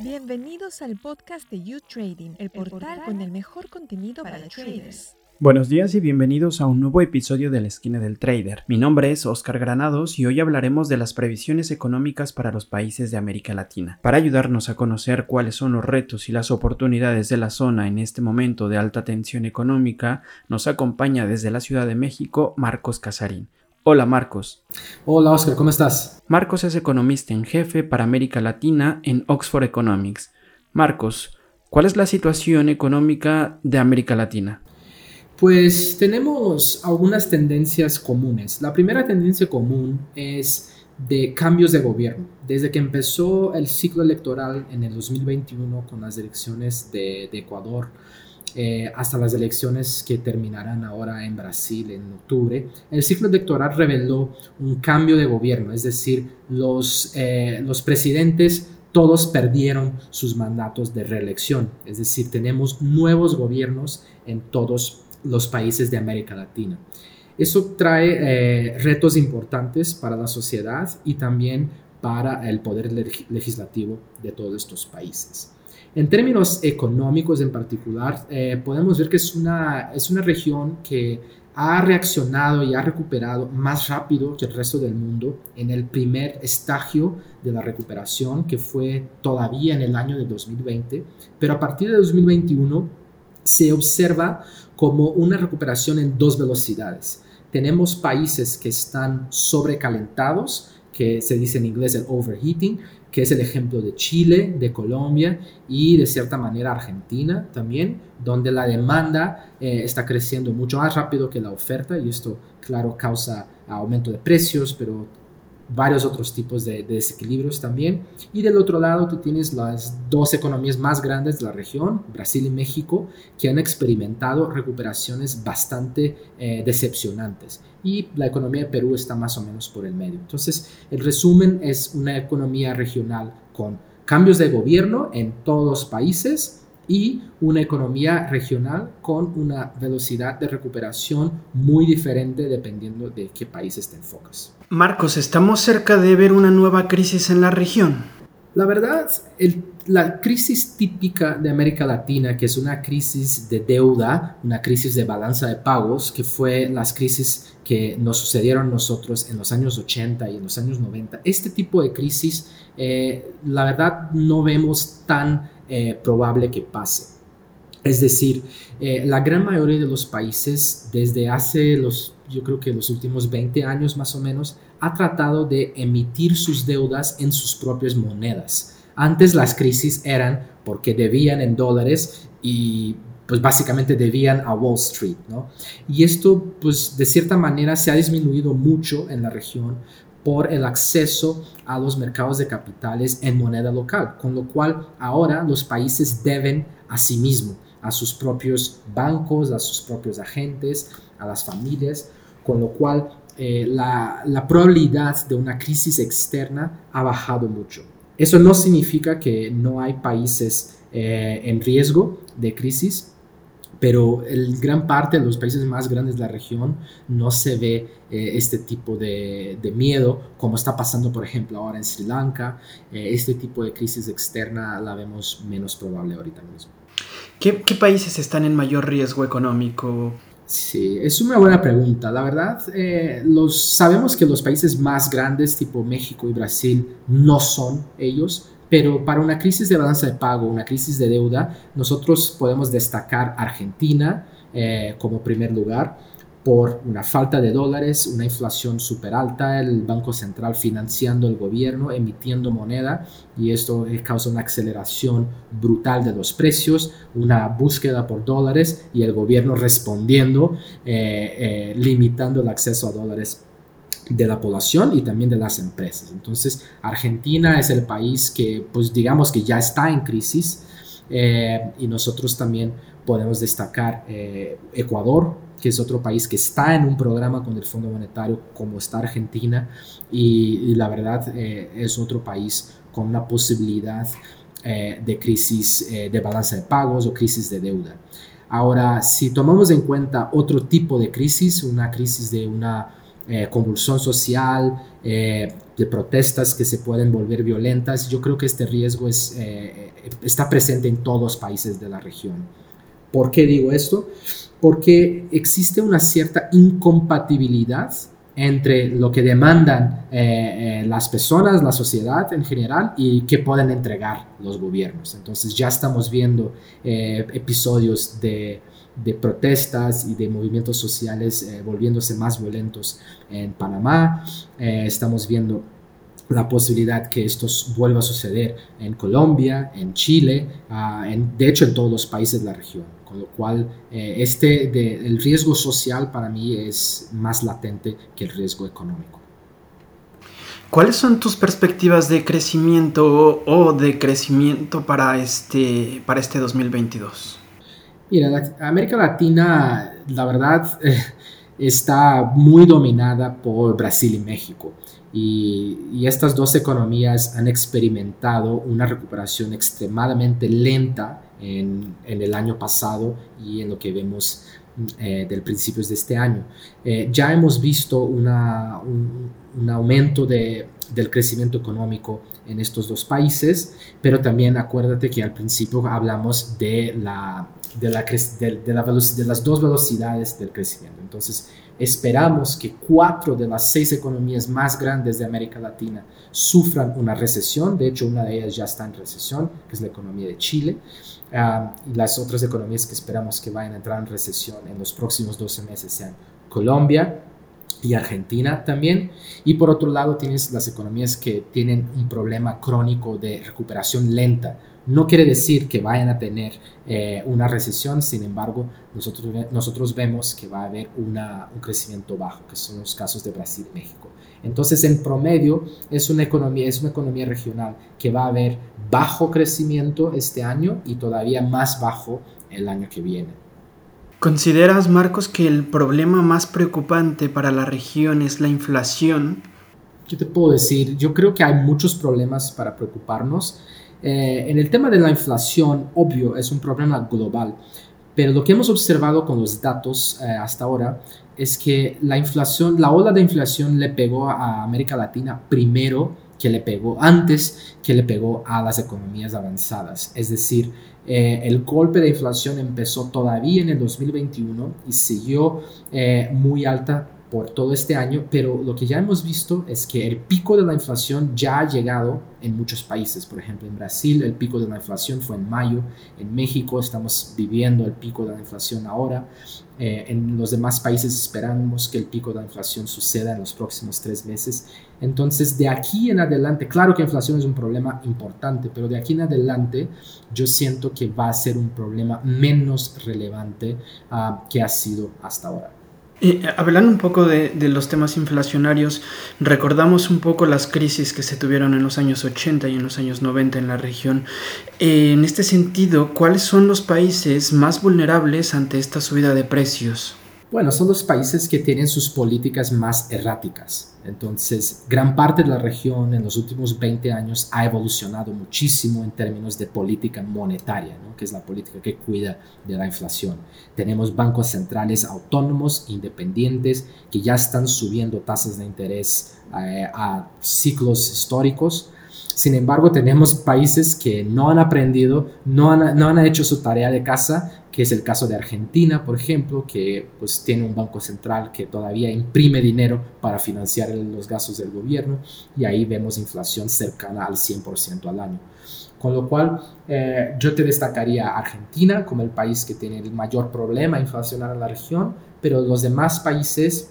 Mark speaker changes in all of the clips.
Speaker 1: Bienvenidos al podcast de You Trading, el portal con el mejor contenido para, los traders.
Speaker 2: Buenos días y bienvenidos a un nuevo episodio de la esquina del trader. Mi nombre es Oscar Granados y hoy hablaremos de las previsiones económicas para los países de América Latina. Para ayudarnos a conocer cuáles son los retos y las oportunidades de la zona en este momento de alta tensión económica, nos acompaña desde la Ciudad de México Marcos Casarín. Hola Marcos.
Speaker 3: Hola Oscar, ¿cómo estás?
Speaker 2: Marcos es economista en jefe para América Latina en Oxford Economics. Marcos, ¿cuál es la situación económica de América Latina?
Speaker 3: Pues tenemos algunas tendencias comunes. La primera tendencia común es de cambios de gobierno. Desde que empezó el ciclo electoral en el 2021 con las elecciones de, Ecuador, eh, hasta las elecciones que terminarán ahora en Brasil en octubre, el ciclo electoral reveló un cambio de gobierno, es decir, los, eh, los presidentes todos perdieron sus mandatos de reelección, es decir, tenemos nuevos gobiernos en todos los países de América Latina. Eso trae eh, retos importantes para la sociedad y también para el poder legislativo de todos estos países. En términos económicos en particular, eh, podemos ver que es una, es una región que ha reaccionado y ha recuperado más rápido que el resto del mundo en el primer estadio de la recuperación, que fue todavía en el año de 2020, pero a partir de 2021 se observa como una recuperación en dos velocidades. Tenemos países que están sobrecalentados, que se dice en inglés el overheating, que es el ejemplo de Chile, de Colombia y de cierta manera Argentina también, donde la demanda eh, está creciendo mucho más rápido que la oferta y esto, claro, causa aumento de precios, pero varios otros tipos de, desequilibrios también. Y del otro lado tú tienes las dos economías más grandes de la región, Brasil y México, que han experimentado recuperaciones bastante eh, decepcionantes. Y la economía de Perú está más o menos por el medio. Entonces, el resumen es una economía regional con cambios de gobierno en todos los países y una economía regional con una velocidad de recuperación muy diferente dependiendo de qué países te enfocas.
Speaker 2: Marcos, ¿estamos cerca de ver una nueva crisis en la región?
Speaker 3: La verdad, la crisis típica de América Latina, que es una crisis de deuda, una crisis de balanza de pagos, que fue las crisis que nos sucedieron nosotros en los años 80 y en los años 90, este tipo de crisis, eh, la verdad, no vemos tan eh, probable que pase. Es decir, eh, la gran mayoría de los países desde hace los, yo creo que los últimos 20 años más o menos, ha tratado de emitir sus deudas en sus propias monedas. Antes las crisis eran porque debían en dólares y pues básicamente debían a Wall Street, ¿no? Y esto pues de cierta manera se ha disminuido mucho en la región por el acceso a los mercados de capitales en moneda local, con lo cual ahora los países deben a sí mismos, a sus propios bancos, a sus propios agentes, a las familias, con lo cual eh, la, probabilidad de una crisis externa ha bajado mucho. Eso no significa que no hay países eh, en riesgo de crisis, pero el gran parte de los países más grandes de la región no se ve eh, este tipo de, miedo, como está pasando, por ejemplo, ahora en Sri Lanka. Eh, este tipo de crisis externa la vemos menos probable ahorita mismo.
Speaker 2: ¿Qué, ¿Qué, países están en mayor riesgo económico?
Speaker 3: Sí, es una buena pregunta. La verdad, eh, los, sabemos que los países más grandes, tipo México y Brasil, no son ellos pero para una crisis de balanza de pago, una crisis de deuda, nosotros podemos destacar Argentina eh, como primer lugar por una falta de dólares, una inflación súper alta, el Banco Central financiando el gobierno, emitiendo moneda, y esto causa una aceleración brutal de los precios, una búsqueda por dólares y el gobierno respondiendo, eh, eh, limitando el acceso a dólares de la población y también de las empresas. Entonces, Argentina es el país que, pues digamos que ya está en crisis eh, y nosotros también podemos destacar eh, Ecuador, que es otro país que está en un programa con el Fondo Monetario como está Argentina y, la verdad eh, es otro país con una posibilidad de crisis de balanza de pagos o crisis de deuda. Ahora, si tomamos en cuenta otro tipo de crisis, una crisis de una eh, convulsión social, eh, de protestas que se pueden volver violentas. Yo creo que este riesgo es, eh, está presente en todos los países de la región. ¿Por qué digo esto? Porque existe una cierta incompatibilidad entre lo que demandan las personas, la sociedad en general y qué pueden entregar los gobiernos. Entonces ya estamos viendo episodios de protestas y de movimientos sociales eh, volviéndose más violentos en Panamá. Eh, estamos viendo la posibilidad que esto vuelva a suceder en Colombia, en Chile, ah, en, de hecho en todos los países de la región, con lo cual eh, este de, el riesgo social para mí es más latente que el riesgo económico.
Speaker 2: ¿Cuáles son tus perspectivas de crecimiento o, de crecimiento para este, para este 2022?
Speaker 3: Mira, América Latina, la verdad, eh, está muy dominada por Brasil y México. Y, estas dos economías han experimentado una recuperación extremadamente lenta en, el año pasado y en lo que vemos eh, del principios de este año. Eh, ya hemos visto un, aumento del crecimiento económico en estos dos países, pero también acuérdate que al principio hablamos de la de, la, de, la de las dos velocidades del crecimiento. Entonces, esperamos que cuatro de las seis economías más grandes de América Latina sufran una recesión. De hecho, una de ellas ya está en recesión, que es la economía de Chile. Ah, y las otras economías que esperamos que vayan a entrar en recesión en los próximos 12 meses sean Colombia, y Argentina también. Y por otro lado tienes las economías que tienen un problema crónico de recuperación lenta, no quiere decir que vayan a tener eh, una recesión, sin embargo, nosotros, nosotros vemos que va a haber una, un crecimiento bajo, que son los casos de Brasil y México. Entonces, en promedio, es una, economía, es una economía regional que va a haber bajo crecimiento este año y todavía más bajo el año que viene.
Speaker 2: ¿Consideras, Marcos, que el problema más preocupante para la región es la inflación?
Speaker 3: Yo te puedo decir, yo creo que hay muchos problemas para preocuparnos. Eh, en el tema de la inflación, obvio, es un problema global, pero lo que hemos observado con los datos eh, hasta ahora es que la inflación, la ola de inflación le pegó a América Latina primero que le pegó antes que le pegó a las economías avanzadas. Es decir, eh, el golpe de inflación empezó todavía en el 2021 y siguió muy alta por todo este año, pero lo que ya hemos visto es que el pico de la inflación ya ha llegado en muchos países. Por ejemplo, en Brasil el pico de la inflación fue en mayo, en México estamos viviendo el pico de la inflación ahora, eh, en los demás países esperamos que el pico de la inflación suceda en los próximos tres meses. Entonces, de aquí en adelante, claro que la inflación es un problema importante, pero de aquí en adelante yo siento que va a ser un problema menos relevante uh, que ha sido hasta ahora.
Speaker 2: Eh, hablando un poco de, los temas inflacionarios, recordamos un poco las crisis que se tuvieron en los años 80 y en los años 90 en la región. Eh, en este sentido, ¿cuáles son los países más vulnerables ante esta subida de precios?
Speaker 3: Bueno, son los países que tienen sus políticas más erráticas. Entonces, gran parte de la región en los últimos 20 años ha evolucionado muchísimo en términos de política monetaria, que es la política que cuida de la inflación. Tenemos bancos centrales autónomos, independientes, que ya están subiendo tasas de interés eh, a ciclos históricos. Sin embargo, tenemos países que no han aprendido, no no han hecho su tarea de casa que es el caso de Argentina, por ejemplo, que pues tiene un banco central que todavía imprime dinero para financiar los gastos del gobierno y ahí vemos inflación cercana al 100% al año. Con lo cual, eh, yo te destacaría Argentina como el país que tiene el mayor problema inflacionario en la región, pero los demás países,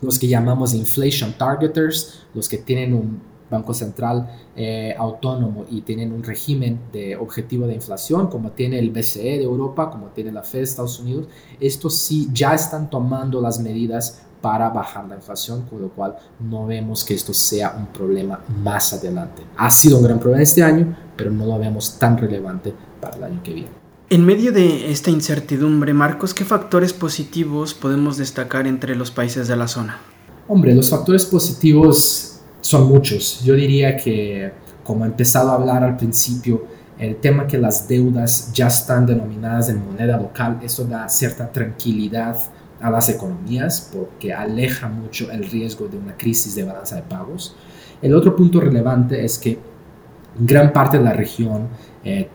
Speaker 3: los que llamamos inflation targeters, los que tienen un Banco Central eh, autónomo y tienen un régimen de objetivo de inflación, como tiene el BCE de Europa, como tiene la Fed de Estados Unidos, estos sí ya están tomando las medidas para bajar la inflación, con lo cual no vemos que esto sea un problema más adelante. Ha sido un gran problema este año, pero no lo vemos tan relevante para el año que viene.
Speaker 2: En medio de esta incertidumbre, Marcos, ¿qué factores positivos podemos destacar entre los países de la zona?
Speaker 3: Hombre, los factores positivos son muchos. Yo diría que, como he empezado a hablar al principio, el tema que las deudas ya están denominadas en moneda local, eso da cierta tranquilidad a las economías porque aleja mucho el riesgo de una crisis de balanza de pagos. El otro punto relevante es que gran parte de la región, eh,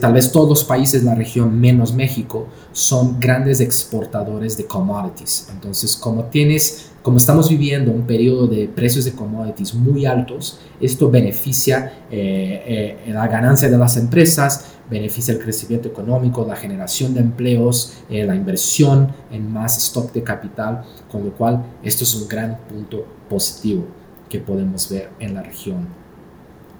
Speaker 3: tal vez todos los países de la región menos México, son grandes exportadores de commodities. Entonces, como tienes, como estamos viviendo un periodo de precios de commodities muy altos, esto beneficia eh, eh, la ganancia de las empresas, beneficia el crecimiento económico, la generación de empleos, eh, la inversión en más stock de capital, con lo cual esto es un gran punto positivo que podemos ver en la región.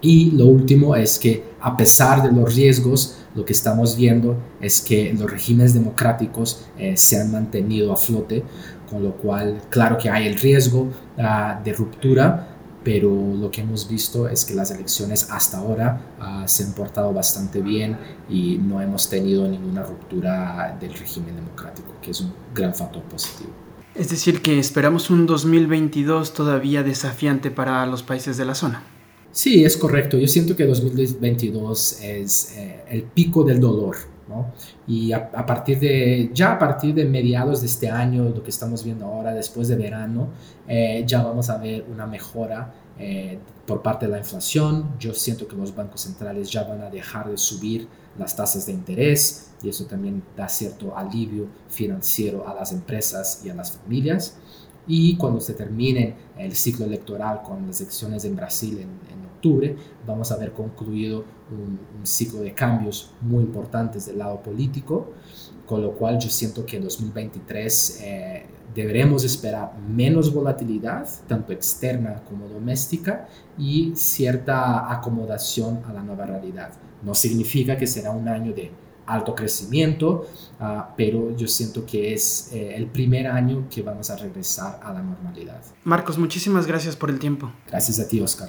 Speaker 3: Y lo último es que a pesar de los riesgos, lo que estamos viendo es que los regímenes democráticos eh, se han mantenido a flote, con lo cual claro que hay el riesgo uh, de ruptura, pero lo que hemos visto es que las elecciones hasta ahora uh, se han portado bastante bien y no hemos tenido ninguna ruptura del régimen democrático, que es un gran factor positivo.
Speaker 2: Es decir, que esperamos un 2022 todavía desafiante para los países de la zona.
Speaker 3: Sí, es correcto. Yo siento que 2022 es eh, el pico del dolor, ¿no? Y a, partir de, ya a partir de mediados de este año, lo que estamos viendo ahora, después de verano, eh, ya vamos a ver una mejora eh, por parte de la inflación. Yo siento que los bancos centrales ya van a dejar de subir las tasas de interés y eso también da cierto alivio financiero a las empresas y a las familias. Y cuando se termine el ciclo electoral con las elecciones en Brasil en, en octubre, vamos a haber concluido un, un, ciclo de cambios muy importantes del lado político, con lo cual yo siento que en 2023 eh, deberemos esperar menos volatilidad, tanto externa como doméstica, y cierta acomodación a la nueva realidad. No significa que será un año de alto crecimiento, uh, pero yo siento que es eh, el primer año que vamos a regresar a la normalidad.
Speaker 2: Marcos, muchísimas gracias por el tiempo.
Speaker 3: Gracias a ti, Oscar.